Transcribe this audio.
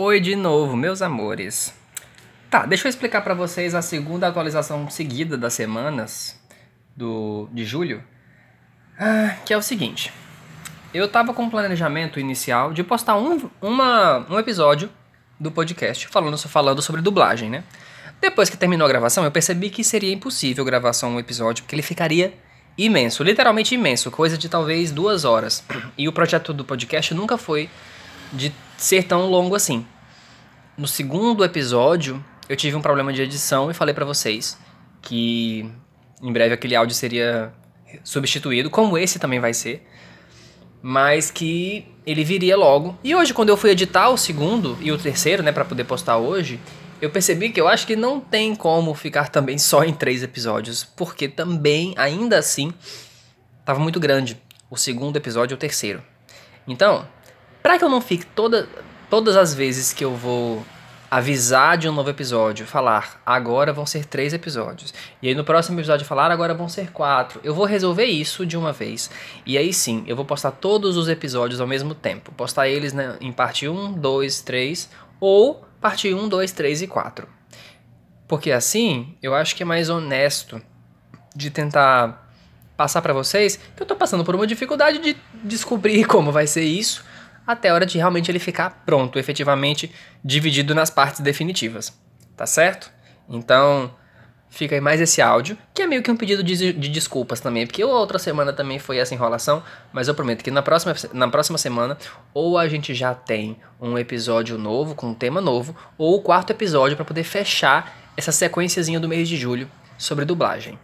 Oi de novo, meus amores. Tá, deixa eu explicar pra vocês a segunda atualização seguida das semanas do de julho, ah, que é o seguinte. Eu tava com um planejamento inicial de postar um, uma, um episódio do podcast falando, falando sobre dublagem, né? Depois que terminou a gravação, eu percebi que seria impossível gravar só um episódio, porque ele ficaria imenso, literalmente imenso, coisa de talvez duas horas. E o projeto do podcast nunca foi de ser tão longo assim. No segundo episódio, eu tive um problema de edição e falei para vocês que em breve aquele áudio seria substituído, como esse também vai ser, mas que ele viria logo. E hoje, quando eu fui editar o segundo e o terceiro, né, para poder postar hoje, eu percebi que eu acho que não tem como ficar também só em três episódios, porque também, ainda assim, tava muito grande o segundo episódio e o terceiro. Então, para que eu não fique toda, todas as vezes que eu vou avisar de um novo episódio, falar agora vão ser três episódios, e aí no próximo episódio falar agora vão ser quatro, eu vou resolver isso de uma vez. E aí sim, eu vou postar todos os episódios ao mesmo tempo. Postar eles né, em parte 1, 2, 3 ou parte 1, 2, 3 e 4. Porque assim, eu acho que é mais honesto de tentar passar para vocês que eu tô passando por uma dificuldade de descobrir como vai ser isso até a hora de realmente ele ficar pronto, efetivamente dividido nas partes definitivas. Tá certo? Então, fica aí mais esse áudio, que é meio que um pedido de, de desculpas também, porque outra semana também foi essa enrolação, mas eu prometo que na próxima, na próxima semana ou a gente já tem um episódio novo, com um tema novo, ou o quarto episódio para poder fechar essa sequenciazinha do mês de julho sobre dublagem.